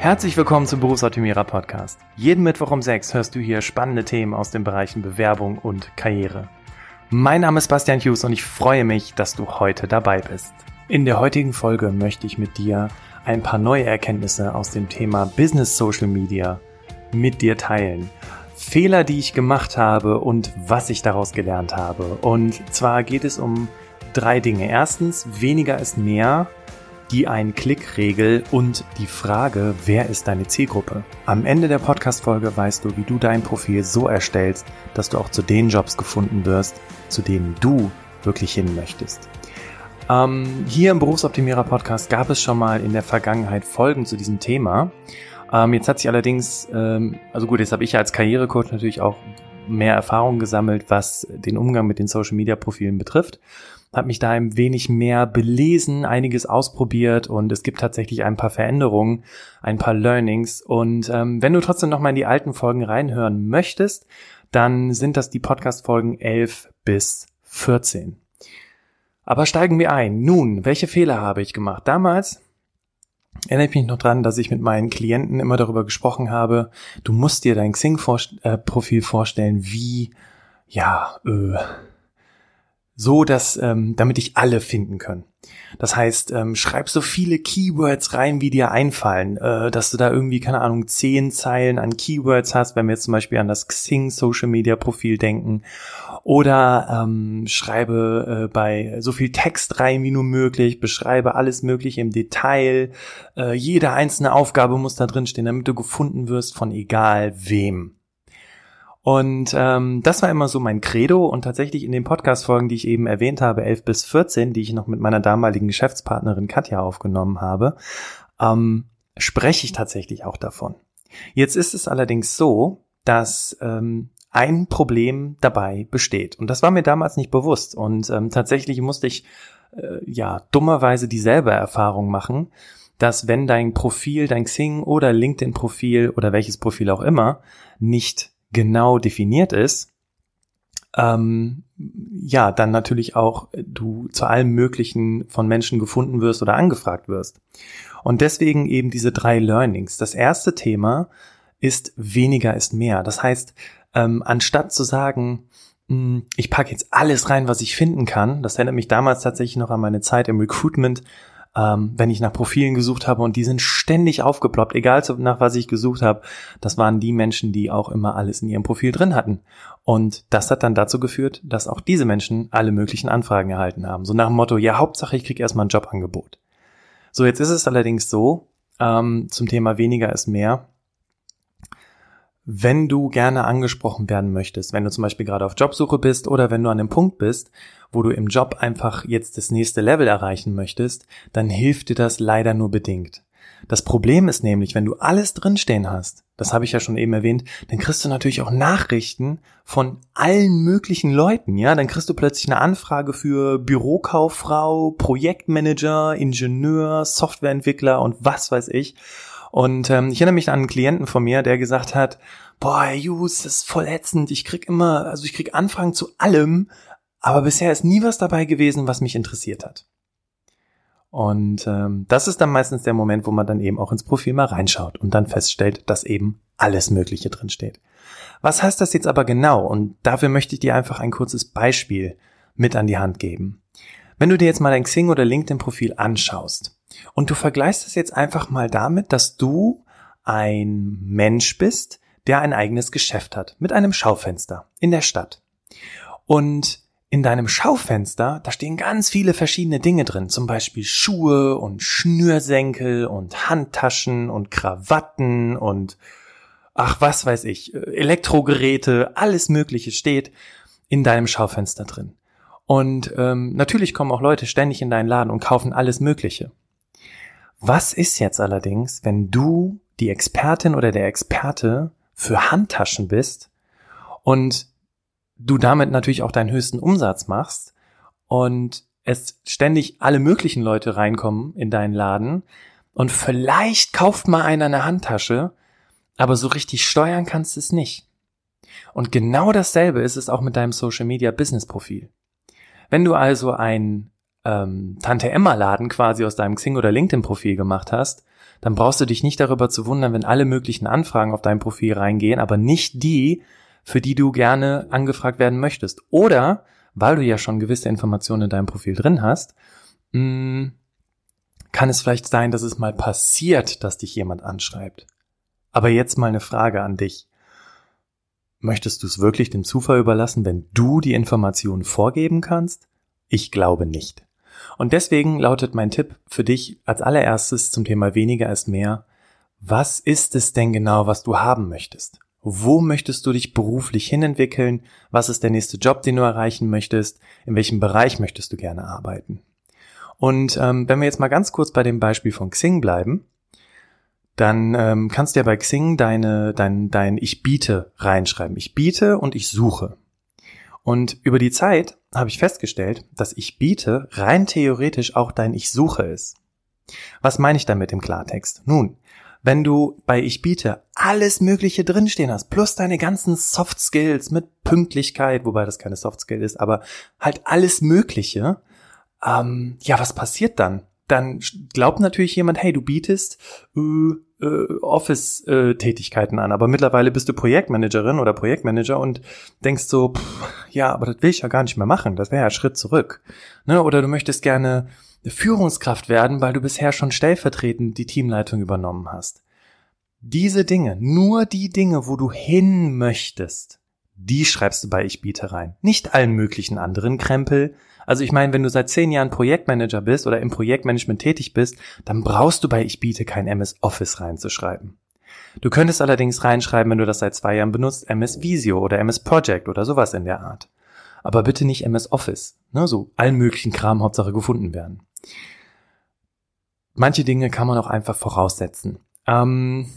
Herzlich willkommen zum Berufsoptimierer Podcast. Jeden Mittwoch um 6 hörst du hier spannende Themen aus den Bereichen Bewerbung und Karriere. Mein Name ist Bastian Hughes und ich freue mich, dass du heute dabei bist. In der heutigen Folge möchte ich mit dir ein paar neue Erkenntnisse aus dem Thema Business Social Media mit dir teilen. Fehler, die ich gemacht habe und was ich daraus gelernt habe. Und zwar geht es um drei Dinge. Erstens, weniger ist mehr die Ein-Klick-Regel und die Frage, wer ist deine Zielgruppe? Am Ende der Podcast-Folge weißt du, wie du dein Profil so erstellst, dass du auch zu den Jobs gefunden wirst, zu denen du wirklich hin möchtest. Ähm, hier im Berufsoptimierer Podcast gab es schon mal in der Vergangenheit Folgen zu diesem Thema. Ähm, jetzt hat sich allerdings, ähm, also gut, jetzt habe ich als Karrierecoach natürlich auch mehr Erfahrung gesammelt, was den Umgang mit den Social Media Profilen betrifft habe mich da ein wenig mehr belesen, einiges ausprobiert und es gibt tatsächlich ein paar Veränderungen, ein paar Learnings. Und ähm, wenn du trotzdem noch mal in die alten Folgen reinhören möchtest, dann sind das die Podcast-Folgen 11 bis 14. Aber steigen wir ein. Nun, welche Fehler habe ich gemacht? Damals erinnere ich mich noch dran, dass ich mit meinen Klienten immer darüber gesprochen habe, du musst dir dein Xing-Profil äh, vorstellen, wie, ja, äh, so dass ähm, damit dich alle finden können. Das heißt, ähm, schreib so viele Keywords rein, wie dir einfallen, äh, dass du da irgendwie keine Ahnung zehn Zeilen an Keywords hast, wenn wir jetzt zum Beispiel an das Xing Social Media Profil denken, oder ähm, schreibe äh, bei so viel Text rein wie nur möglich, beschreibe alles Mögliche im Detail, äh, jede einzelne Aufgabe muss da drin stehen, damit du gefunden wirst von egal wem. Und ähm, das war immer so mein Credo und tatsächlich in den Podcast-Folgen, die ich eben erwähnt habe, 11 bis 14, die ich noch mit meiner damaligen Geschäftspartnerin Katja aufgenommen habe, ähm, spreche ich tatsächlich auch davon. Jetzt ist es allerdings so, dass ähm, ein Problem dabei besteht. Und das war mir damals nicht bewusst. Und ähm, tatsächlich musste ich äh, ja dummerweise dieselbe Erfahrung machen, dass wenn dein Profil, dein Xing oder LinkedIn-Profil oder welches Profil auch immer nicht genau definiert ist, ähm, ja, dann natürlich auch du zu allem Möglichen von Menschen gefunden wirst oder angefragt wirst. Und deswegen eben diese drei Learnings. Das erste Thema ist weniger ist mehr. Das heißt, ähm, anstatt zu sagen, hm, ich packe jetzt alles rein, was ich finden kann, das erinnert mich damals tatsächlich noch an meine Zeit im Recruitment, ähm, wenn ich nach Profilen gesucht habe und die sind ständig aufgeploppt, egal nach was ich gesucht habe, das waren die Menschen, die auch immer alles in ihrem Profil drin hatten. Und das hat dann dazu geführt, dass auch diese Menschen alle möglichen Anfragen erhalten haben. So nach dem Motto, ja, Hauptsache ich kriege erstmal ein Jobangebot. So, jetzt ist es allerdings so, ähm, zum Thema weniger ist mehr, wenn du gerne angesprochen werden möchtest, wenn du zum Beispiel gerade auf Jobsuche bist oder wenn du an einem Punkt bist, wo du im Job einfach jetzt das nächste Level erreichen möchtest, dann hilft dir das leider nur bedingt. Das Problem ist nämlich, wenn du alles drinstehen hast, das habe ich ja schon eben erwähnt, dann kriegst du natürlich auch Nachrichten von allen möglichen Leuten, ja, dann kriegst du plötzlich eine Anfrage für Bürokauffrau, Projektmanager, Ingenieur, Softwareentwickler und was weiß ich. Und ähm, ich erinnere mich an einen Klienten von mir, der gesagt hat, boah, Herr Hughes, das ist voll ätzend. Ich krieg immer, also ich krieg Anfragen zu allem, aber bisher ist nie was dabei gewesen, was mich interessiert hat. Und ähm, das ist dann meistens der Moment, wo man dann eben auch ins Profil mal reinschaut und dann feststellt, dass eben alles Mögliche drin steht. Was heißt das jetzt aber genau? Und dafür möchte ich dir einfach ein kurzes Beispiel mit an die Hand geben. Wenn du dir jetzt mal dein Xing oder LinkedIn-Profil anschaust und du vergleichst es jetzt einfach mal damit, dass du ein Mensch bist, der ein eigenes Geschäft hat, mit einem Schaufenster in der Stadt. Und in deinem Schaufenster, da stehen ganz viele verschiedene Dinge drin, zum Beispiel Schuhe und Schnürsenkel und Handtaschen und Krawatten und ach was weiß ich, Elektrogeräte, alles Mögliche steht in deinem Schaufenster drin. Und ähm, natürlich kommen auch Leute ständig in deinen Laden und kaufen alles Mögliche. Was ist jetzt allerdings, wenn du die Expertin oder der Experte für Handtaschen bist und du damit natürlich auch deinen höchsten Umsatz machst und es ständig alle möglichen Leute reinkommen in deinen Laden und vielleicht kauft mal einer eine Handtasche, aber so richtig steuern kannst du es nicht. Und genau dasselbe ist es auch mit deinem Social Media Business Profil. Wenn du also ein ähm, Tante Emma Laden quasi aus deinem Xing oder LinkedIn Profil gemacht hast, dann brauchst du dich nicht darüber zu wundern, wenn alle möglichen Anfragen auf dein Profil reingehen, aber nicht die, für die du gerne angefragt werden möchtest. Oder, weil du ja schon gewisse Informationen in deinem Profil drin hast, mm, kann es vielleicht sein, dass es mal passiert, dass dich jemand anschreibt. Aber jetzt mal eine Frage an dich. Möchtest du es wirklich dem Zufall überlassen, wenn du die Informationen vorgeben kannst? Ich glaube nicht. Und deswegen lautet mein Tipp für dich als allererstes zum Thema weniger ist mehr. Was ist es denn genau, was du haben möchtest? Wo möchtest du dich beruflich hinentwickeln? Was ist der nächste Job, den du erreichen möchtest? In welchem Bereich möchtest du gerne arbeiten? Und ähm, wenn wir jetzt mal ganz kurz bei dem Beispiel von Xing bleiben, dann ähm, kannst du ja bei Xing deine, dein, dein Ich biete reinschreiben. Ich biete und ich suche. Und über die Zeit habe ich festgestellt, dass ich biete rein theoretisch auch dein Ich suche ist. Was meine ich damit im Klartext? Nun, wenn du bei Ich biete alles Mögliche drinstehen hast, plus deine ganzen Soft Skills mit Pünktlichkeit, wobei das keine Soft Skill ist, aber halt alles Mögliche, ähm, ja, was passiert dann? Dann glaubt natürlich jemand, hey, du bietest äh, äh, Office-Tätigkeiten an, aber mittlerweile bist du Projektmanagerin oder Projektmanager und denkst so, pff, ja, aber das will ich ja gar nicht mehr machen, das wäre ja Schritt zurück. Ne? Oder du möchtest gerne Führungskraft werden, weil du bisher schon stellvertretend die Teamleitung übernommen hast. Diese Dinge, nur die Dinge, wo du hin möchtest, die schreibst du bei Ich biete rein. Nicht allen möglichen anderen Krempel, also ich meine, wenn du seit zehn Jahren Projektmanager bist oder im Projektmanagement tätig bist, dann brauchst du bei Ich biete kein MS Office reinzuschreiben. Du könntest allerdings reinschreiben, wenn du das seit zwei Jahren benutzt, MS Visio oder MS Project oder sowas in der Art. Aber bitte nicht MS Office. Ne, so allen möglichen Kram Hauptsache gefunden werden. Manche Dinge kann man auch einfach voraussetzen. Ähm,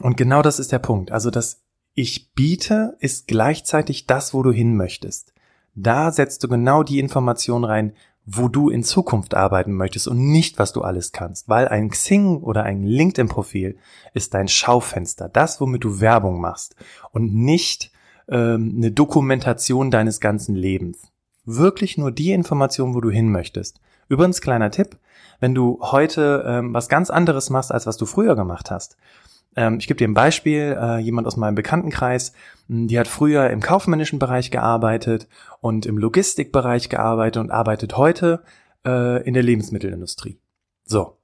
und genau das ist der Punkt. Also das Ich biete ist gleichzeitig das, wo du hin möchtest. Da setzt du genau die Information rein, wo du in Zukunft arbeiten möchtest und nicht, was du alles kannst. Weil ein Xing oder ein LinkedIn-Profil ist dein Schaufenster, das, womit du Werbung machst und nicht ähm, eine Dokumentation deines ganzen Lebens. Wirklich nur die Information, wo du hin möchtest. Übrigens, kleiner Tipp, wenn du heute ähm, was ganz anderes machst, als was du früher gemacht hast, ich gebe dir ein Beispiel, äh, jemand aus meinem Bekanntenkreis, hm, die hat früher im kaufmännischen Bereich gearbeitet und im Logistikbereich gearbeitet und arbeitet heute äh, in der Lebensmittelindustrie. So.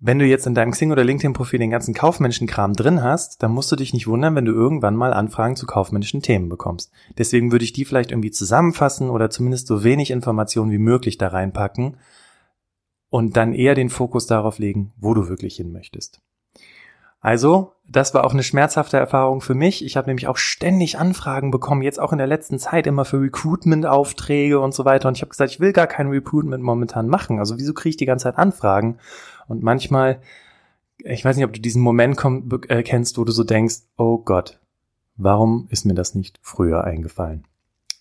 Wenn du jetzt in deinem Xing oder LinkedIn-Profil den ganzen kaufmännischen Kram drin hast, dann musst du dich nicht wundern, wenn du irgendwann mal Anfragen zu kaufmännischen Themen bekommst. Deswegen würde ich die vielleicht irgendwie zusammenfassen oder zumindest so wenig Informationen wie möglich da reinpacken und dann eher den Fokus darauf legen, wo du wirklich hin möchtest. Also, das war auch eine schmerzhafte Erfahrung für mich. Ich habe nämlich auch ständig Anfragen bekommen, jetzt auch in der letzten Zeit immer für Recruitment-Aufträge und so weiter. Und ich habe gesagt, ich will gar kein Recruitment momentan machen. Also wieso kriege ich die ganze Zeit Anfragen? Und manchmal, ich weiß nicht, ob du diesen Moment komm, äh, kennst, wo du so denkst, oh Gott, warum ist mir das nicht früher eingefallen?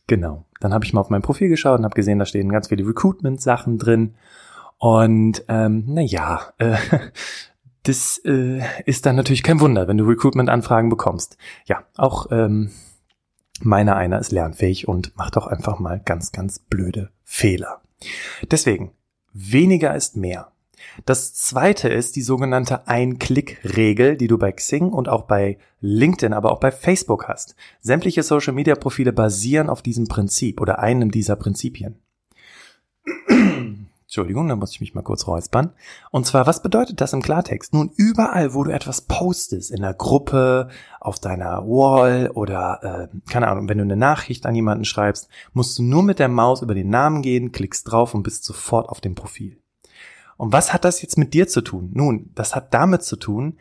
Genau. Dann habe ich mal auf mein Profil geschaut und habe gesehen, da stehen ganz viele Recruitment-Sachen drin. Und ähm, na ja, äh, das äh, ist dann natürlich kein Wunder, wenn du Recruitment-Anfragen bekommst. Ja, auch ähm, meiner einer ist lernfähig und macht auch einfach mal ganz, ganz blöde Fehler. Deswegen, weniger ist mehr. Das zweite ist die sogenannte Ein-Klick-Regel, die du bei Xing und auch bei LinkedIn, aber auch bei Facebook hast. Sämtliche Social-Media-Profile basieren auf diesem Prinzip oder einem dieser Prinzipien. Entschuldigung, da muss ich mich mal kurz räuspern. Und zwar, was bedeutet das im Klartext? Nun, überall, wo du etwas postest, in der Gruppe, auf deiner Wall oder, äh, keine Ahnung, wenn du eine Nachricht an jemanden schreibst, musst du nur mit der Maus über den Namen gehen, klickst drauf und bist sofort auf dem Profil. Und was hat das jetzt mit dir zu tun? Nun, das hat damit zu tun,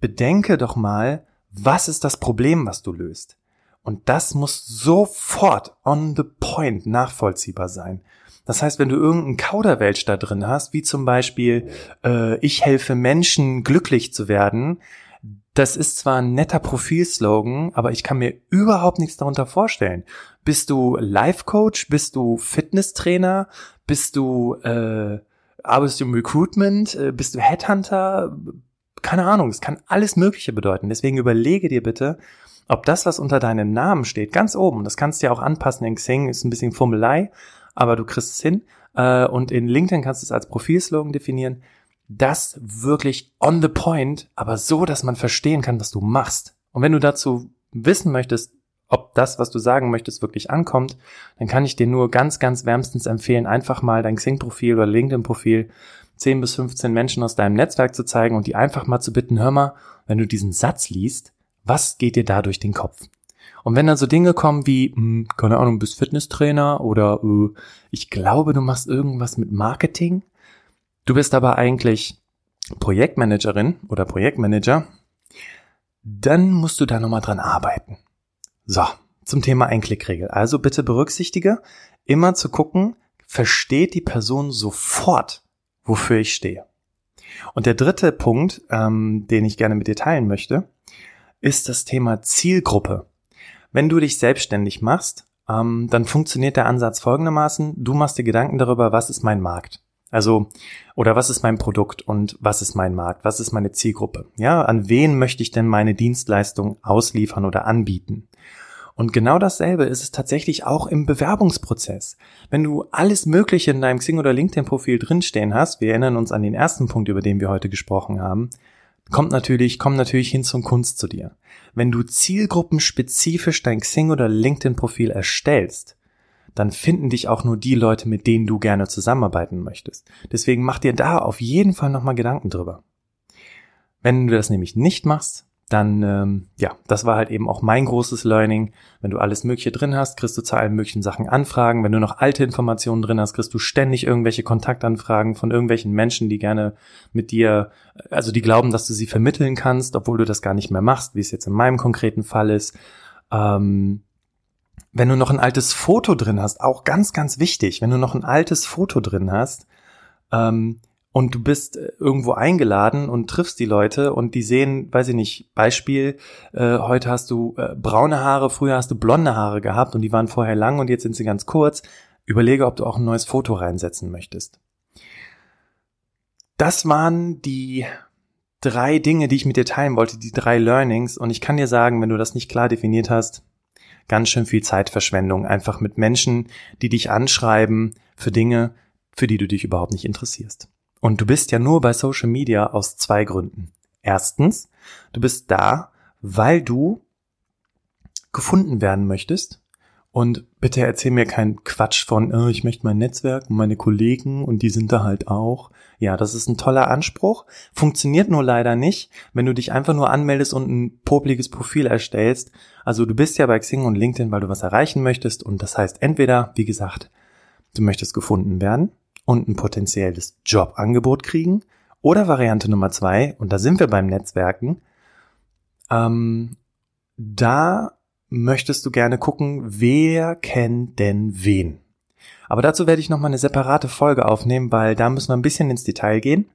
bedenke doch mal, was ist das Problem, was du löst? Und das muss sofort on the point nachvollziehbar sein. Das heißt, wenn du irgendeinen Kauderwelsch da drin hast, wie zum Beispiel, äh, ich helfe Menschen glücklich zu werden, das ist zwar ein netter Profilslogan, aber ich kann mir überhaupt nichts darunter vorstellen. Bist du Life-Coach? Bist du Fitnesstrainer? Bist du, äh, arbeitest du im Recruitment? Äh, bist du Headhunter? Keine Ahnung, es kann alles Mögliche bedeuten. Deswegen überlege dir bitte, ob das, was unter deinem Namen steht, ganz oben, das kannst du ja auch anpassen in Xing, ist ein bisschen Fummelei, aber du kriegst es hin. Äh, und in LinkedIn kannst du es als Profilslogan definieren. das wirklich on the point, aber so, dass man verstehen kann, was du machst. Und wenn du dazu wissen möchtest, ob das, was du sagen möchtest, wirklich ankommt, dann kann ich dir nur ganz, ganz wärmstens empfehlen, einfach mal dein Xing-Profil oder LinkedIn-Profil 10 bis 15 Menschen aus deinem Netzwerk zu zeigen und die einfach mal zu bitten, hör mal, wenn du diesen Satz liest, was geht dir da durch den Kopf? Und wenn dann so Dinge kommen wie, mh, hm, keine Ahnung, bist Fitnesstrainer oder äh, ich glaube, du machst irgendwas mit Marketing, du bist aber eigentlich Projektmanagerin oder Projektmanager, dann musst du da nochmal dran arbeiten. So, zum Thema Einklickregel. Also bitte berücksichtige, immer zu gucken, versteht die Person sofort, wofür ich stehe. Und der dritte Punkt, ähm, den ich gerne mit dir teilen möchte, ist das Thema Zielgruppe. Wenn du dich selbstständig machst, ähm, dann funktioniert der Ansatz folgendermaßen. Du machst dir Gedanken darüber, was ist mein Markt? Also, oder was ist mein Produkt und was ist mein Markt? Was ist meine Zielgruppe? Ja, an wen möchte ich denn meine Dienstleistung ausliefern oder anbieten? Und genau dasselbe ist es tatsächlich auch im Bewerbungsprozess. Wenn du alles Mögliche in deinem Xing oder LinkedIn-Profil drinstehen hast, wir erinnern uns an den ersten Punkt, über den wir heute gesprochen haben, kommt natürlich, komm natürlich hin zum Kunst zu dir. Wenn du zielgruppenspezifisch dein Xing oder LinkedIn-Profil erstellst, dann finden dich auch nur die Leute, mit denen du gerne zusammenarbeiten möchtest. Deswegen mach dir da auf jeden Fall nochmal Gedanken drüber. Wenn du das nämlich nicht machst, dann, ähm, ja, das war halt eben auch mein großes Learning. Wenn du alles Mögliche drin hast, kriegst du zu allen möglichen Sachen Anfragen. Wenn du noch alte Informationen drin hast, kriegst du ständig irgendwelche Kontaktanfragen von irgendwelchen Menschen, die gerne mit dir, also die glauben, dass du sie vermitteln kannst, obwohl du das gar nicht mehr machst, wie es jetzt in meinem konkreten Fall ist. Ähm, wenn du noch ein altes Foto drin hast, auch ganz, ganz wichtig, wenn du noch ein altes Foto drin hast, ähm, und du bist äh, irgendwo eingeladen und triffst die Leute und die sehen, weiß ich nicht, Beispiel, äh, heute hast du äh, braune Haare, früher hast du blonde Haare gehabt und die waren vorher lang und jetzt sind sie ganz kurz. Überlege, ob du auch ein neues Foto reinsetzen möchtest. Das waren die drei Dinge, die ich mit dir teilen wollte, die drei Learnings. Und ich kann dir sagen, wenn du das nicht klar definiert hast, ganz schön viel Zeitverschwendung, einfach mit Menschen, die dich anschreiben für Dinge, für die du dich überhaupt nicht interessierst. Und du bist ja nur bei Social Media aus zwei Gründen. Erstens, du bist da, weil du gefunden werden möchtest. Und bitte erzähl mir keinen Quatsch von, oh, ich möchte mein Netzwerk und meine Kollegen und die sind da halt auch. Ja, das ist ein toller Anspruch. Funktioniert nur leider nicht, wenn du dich einfach nur anmeldest und ein popliges Profil erstellst. Also du bist ja bei Xing und LinkedIn, weil du was erreichen möchtest. Und das heißt entweder, wie gesagt, du möchtest gefunden werden und ein potenzielles Jobangebot kriegen. Oder Variante Nummer zwei, und da sind wir beim Netzwerken, ähm, da möchtest du gerne gucken, wer kennt denn wen. Aber dazu werde ich nochmal eine separate Folge aufnehmen, weil da müssen wir ein bisschen ins Detail gehen.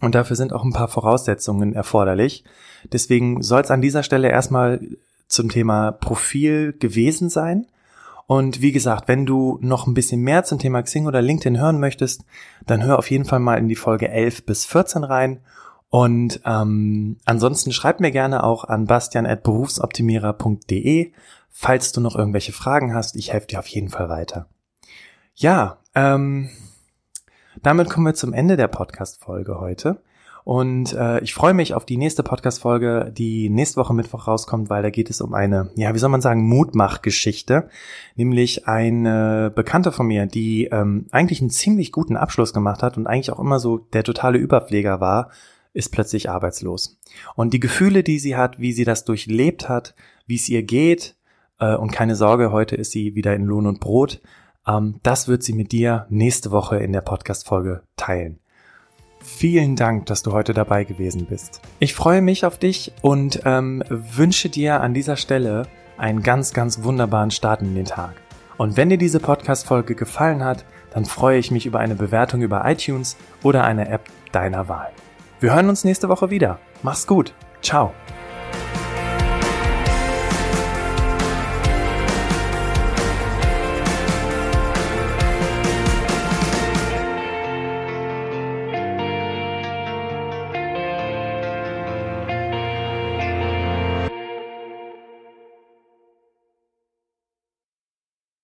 Und dafür sind auch ein paar Voraussetzungen erforderlich. Deswegen soll es an dieser Stelle erstmal zum Thema Profil gewesen sein. Und wie gesagt, wenn du noch ein bisschen mehr zum Thema Xing oder LinkedIn hören möchtest, dann hör auf jeden Fall mal in die Folge 11 bis 14 rein. Und ähm, ansonsten schreib mir gerne auch an bastian.berufsoptimierer.de, falls du noch irgendwelche Fragen hast. Ich helfe dir auf jeden Fall weiter. Ja, ähm, damit kommen wir zum Ende der Podcast-Folge heute. Und äh, ich freue mich auf die nächste Podcast-Folge, die nächste Woche Mittwoch rauskommt, weil da geht es um eine, ja, wie soll man sagen, Mutmach-Geschichte. Nämlich eine Bekannte von mir, die ähm, eigentlich einen ziemlich guten Abschluss gemacht hat und eigentlich auch immer so der totale Überpfleger war, ist plötzlich arbeitslos. Und die Gefühle, die sie hat, wie sie das durchlebt hat, wie es ihr geht, äh, und keine Sorge, heute ist sie wieder in Lohn und Brot, ähm, das wird sie mit dir nächste Woche in der Podcast-Folge teilen. Vielen Dank, dass du heute dabei gewesen bist. Ich freue mich auf dich und ähm, wünsche dir an dieser Stelle einen ganz, ganz wunderbaren Start in den Tag. Und wenn dir diese Podcast-Folge gefallen hat, dann freue ich mich über eine Bewertung über iTunes oder eine App deiner Wahl. Wir hören uns nächste Woche wieder. Mach's gut. Ciao.